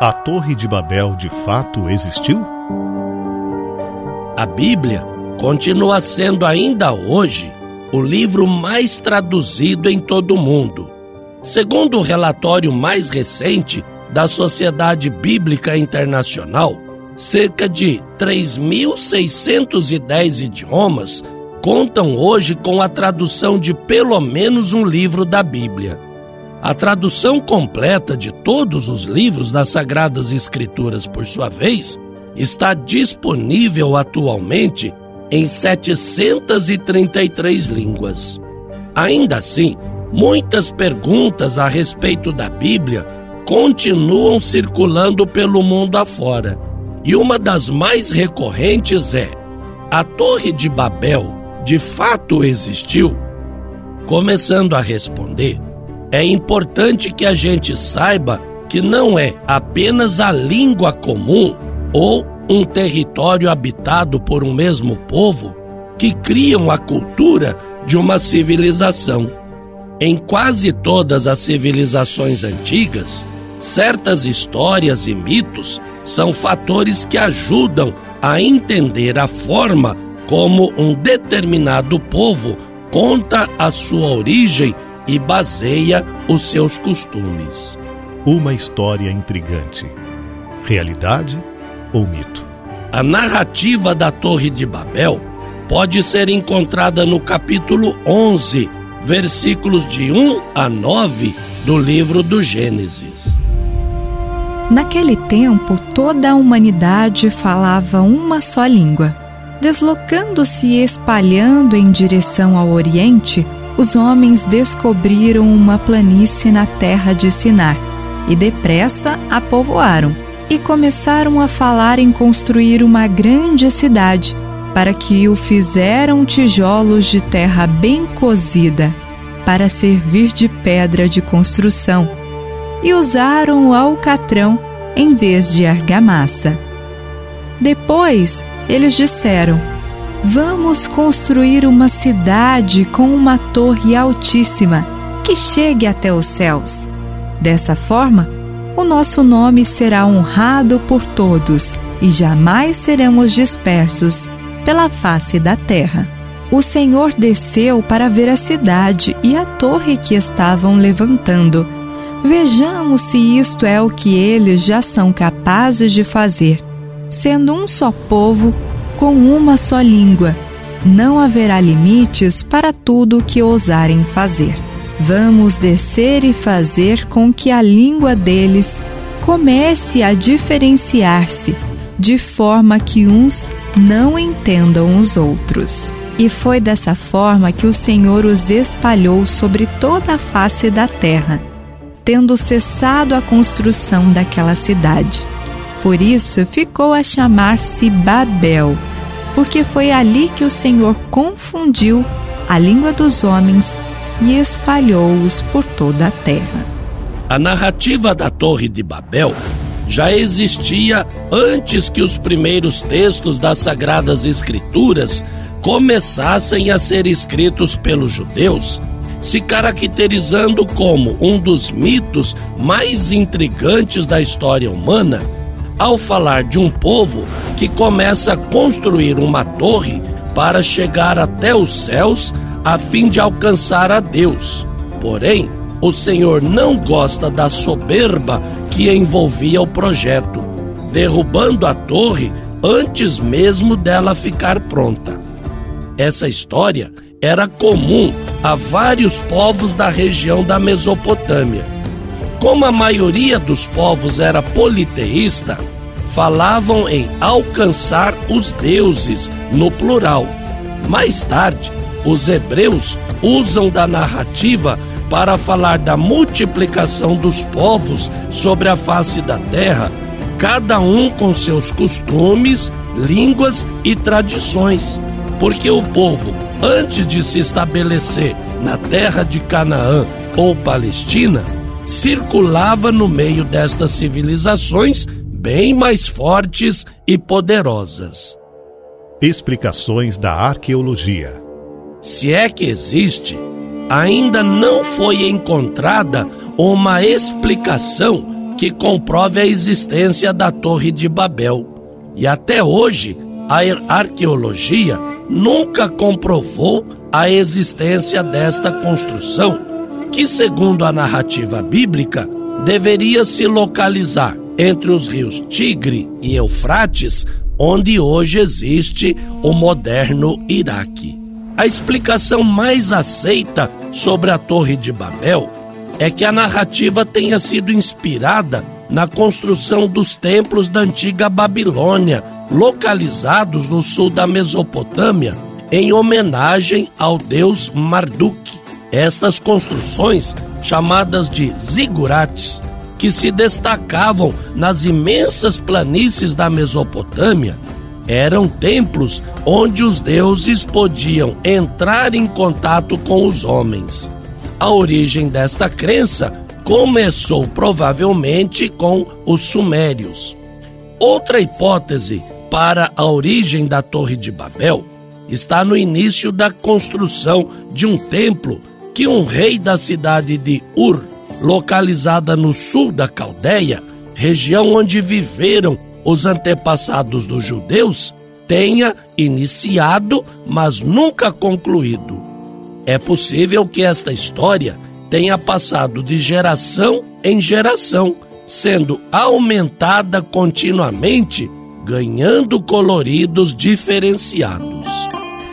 A Torre de Babel de fato existiu? A Bíblia continua sendo ainda hoje o livro mais traduzido em todo o mundo. Segundo o relatório mais recente da Sociedade Bíblica Internacional, cerca de 3.610 idiomas contam hoje com a tradução de pelo menos um livro da Bíblia. A tradução completa de todos os livros das Sagradas Escrituras, por sua vez, está disponível atualmente em 733 línguas. Ainda assim, muitas perguntas a respeito da Bíblia continuam circulando pelo mundo afora. E uma das mais recorrentes é: a Torre de Babel de fato existiu? Começando a responder, é importante que a gente saiba que não é apenas a língua comum ou um território habitado por um mesmo povo que criam a cultura de uma civilização. Em quase todas as civilizações antigas, certas histórias e mitos são fatores que ajudam a entender a forma como um determinado povo conta a sua origem e baseia os seus costumes. Uma história intrigante. Realidade ou mito? A narrativa da Torre de Babel pode ser encontrada no capítulo 11, versículos de 1 a 9 do livro do Gênesis. Naquele tempo, toda a humanidade falava uma só língua. Deslocando-se e espalhando em direção ao Oriente, os homens descobriram uma planície na terra de Sinar e depressa a povoaram e começaram a falar em construir uma grande cidade, para que o fizeram tijolos de terra bem cozida, para servir de pedra de construção, e usaram o alcatrão em vez de argamassa. Depois eles disseram: Vamos construir uma cidade com uma torre altíssima que chegue até os céus. Dessa forma, o nosso nome será honrado por todos e jamais seremos dispersos pela face da terra. O Senhor desceu para ver a cidade e a torre que estavam levantando. Vejamos se isto é o que eles já são capazes de fazer. Sendo um só povo, com uma só língua, não haverá limites para tudo o que ousarem fazer. Vamos descer e fazer com que a língua deles comece a diferenciar-se, de forma que uns não entendam os outros. E foi dessa forma que o Senhor os espalhou sobre toda a face da terra, tendo cessado a construção daquela cidade. Por isso ficou a chamar-se Babel, porque foi ali que o Senhor confundiu a língua dos homens e espalhou-os por toda a terra. A narrativa da Torre de Babel já existia antes que os primeiros textos das Sagradas Escrituras começassem a ser escritos pelos judeus, se caracterizando como um dos mitos mais intrigantes da história humana, ao falar de um povo que começa a construir uma torre para chegar até os céus a fim de alcançar a Deus. Porém, o Senhor não gosta da soberba que envolvia o projeto, derrubando a torre antes mesmo dela ficar pronta. Essa história era comum a vários povos da região da Mesopotâmia. Como a maioria dos povos era politeísta, falavam em alcançar os deuses no plural. Mais tarde, os hebreus usam da narrativa para falar da multiplicação dos povos sobre a face da terra, cada um com seus costumes, línguas e tradições. Porque o povo, antes de se estabelecer na terra de Canaã ou Palestina, circulava no meio destas civilizações bem mais fortes e poderosas. Explicações da arqueologia. Se é que existe, ainda não foi encontrada uma explicação que comprove a existência da Torre de Babel. E até hoje, a arqueologia nunca comprovou a existência desta construção, que, segundo a narrativa bíblica, deveria se localizar entre os rios Tigre e Eufrates, onde hoje existe o moderno Iraque. A explicação mais aceita sobre a Torre de Babel é que a narrativa tenha sido inspirada na construção dos templos da antiga Babilônia, localizados no sul da Mesopotâmia, em homenagem ao deus Marduk. Estas construções, chamadas de zigurates, que se destacavam nas imensas planícies da Mesopotâmia, eram templos onde os deuses podiam entrar em contato com os homens. A origem desta crença começou provavelmente com os sumérios. Outra hipótese para a origem da Torre de Babel está no início da construção de um templo que um rei da cidade de Ur, localizada no sul da Caldeia, região onde viveram os antepassados dos judeus, tenha iniciado, mas nunca concluído. É possível que esta história tenha passado de geração em geração, sendo aumentada continuamente, ganhando coloridos diferenciados.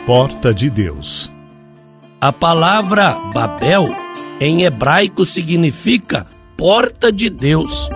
Porta de Deus. A palavra Babel em hebraico significa porta de Deus.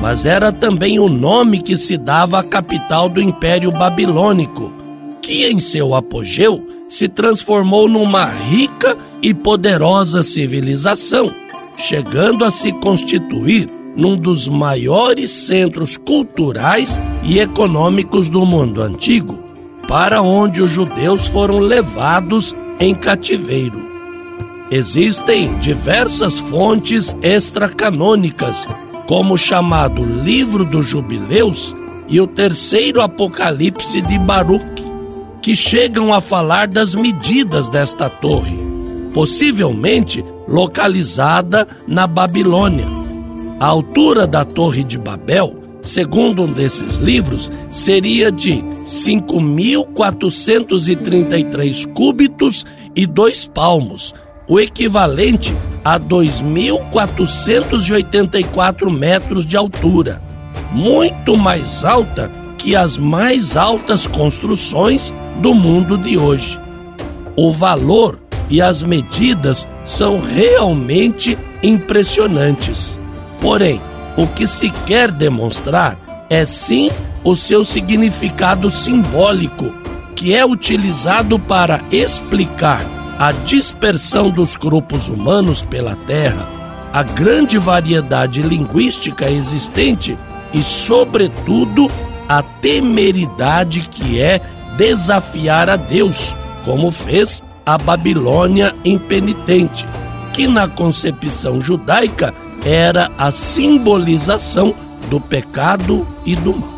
Mas era também o nome que se dava à capital do Império Babilônico, que em seu apogeu se transformou numa rica e poderosa civilização, chegando a se constituir num dos maiores centros culturais e econômicos do mundo antigo, para onde os judeus foram levados em cativeiro. Existem diversas fontes extracanônicas como o chamado Livro dos Jubileus e o terceiro Apocalipse de Baruch, que chegam a falar das medidas desta torre, possivelmente localizada na Babilônia. A altura da Torre de Babel, segundo um desses livros, seria de 5.433 cúbitos e dois palmos, o equivalente a 2.484 metros de altura, muito mais alta que as mais altas construções do mundo de hoje. O valor e as medidas são realmente impressionantes. Porém, o que se quer demonstrar é sim o seu significado simbólico, que é utilizado para explicar a dispersão dos grupos humanos pela Terra, a grande variedade linguística existente e, sobretudo, a temeridade que é desafiar a Deus, como fez a Babilônia impenitente, que na concepção judaica era a simbolização do pecado e do mal.